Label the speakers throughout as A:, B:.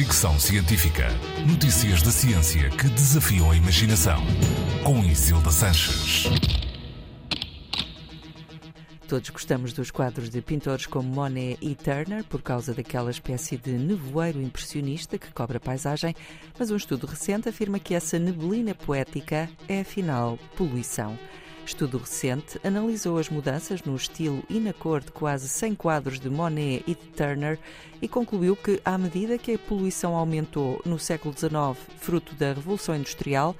A: Fricção Científica. Notícias da ciência que desafiam a imaginação. Com Isilda Sanches.
B: Todos gostamos dos quadros de pintores como Monet e Turner por causa daquela espécie de nevoeiro impressionista que cobre a paisagem, mas um estudo recente afirma que essa neblina poética é afinal poluição. Estudo recente analisou as mudanças no estilo e na cor de quase 100 quadros de Monet e de Turner e concluiu que, à medida que a poluição aumentou no século XIX, fruto da Revolução Industrial,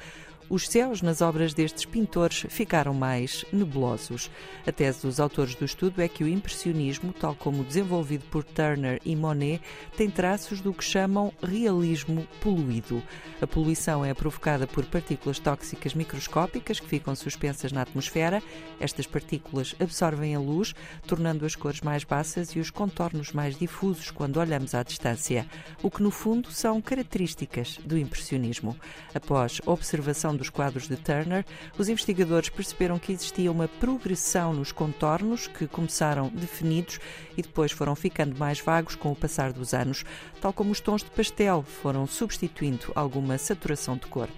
B: os céus nas obras destes pintores ficaram mais nebulosos. A tese dos autores do estudo é que o impressionismo, tal como desenvolvido por Turner e Monet, tem traços do que chamam realismo poluído. A poluição é provocada por partículas tóxicas microscópicas que ficam suspensas na atmosfera. Estas partículas absorvem a luz, tornando as cores mais baças e os contornos mais difusos quando olhamos à distância, o que no fundo são características do impressionismo. Após observação dos quadros de Turner, os investigadores perceberam que existia uma progressão nos contornos que começaram definidos e depois foram ficando mais vagos com o passar dos anos, tal como os tons de pastel foram substituindo alguma saturação de cor.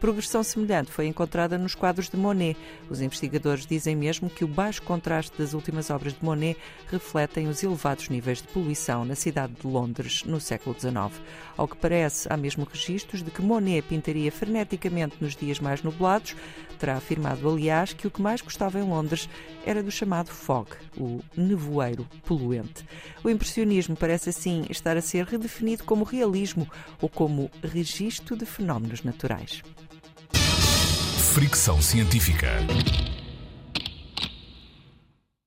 B: Progressão semelhante foi encontrada nos quadros de Monet. Os investigadores dizem mesmo que o baixo contraste das últimas obras de Monet refletem os elevados níveis de poluição na cidade de Londres no século XIX. Ao que parece, há mesmo registros de que Monet pintaria freneticamente nos dias mais nublados. Terá afirmado, aliás, que o que mais gostava em Londres era do chamado fog, o nevoeiro poluente. O impressionismo parece assim estar a ser redefinido como realismo ou como registro de fenómenos naturais.
A: Fricção Científica.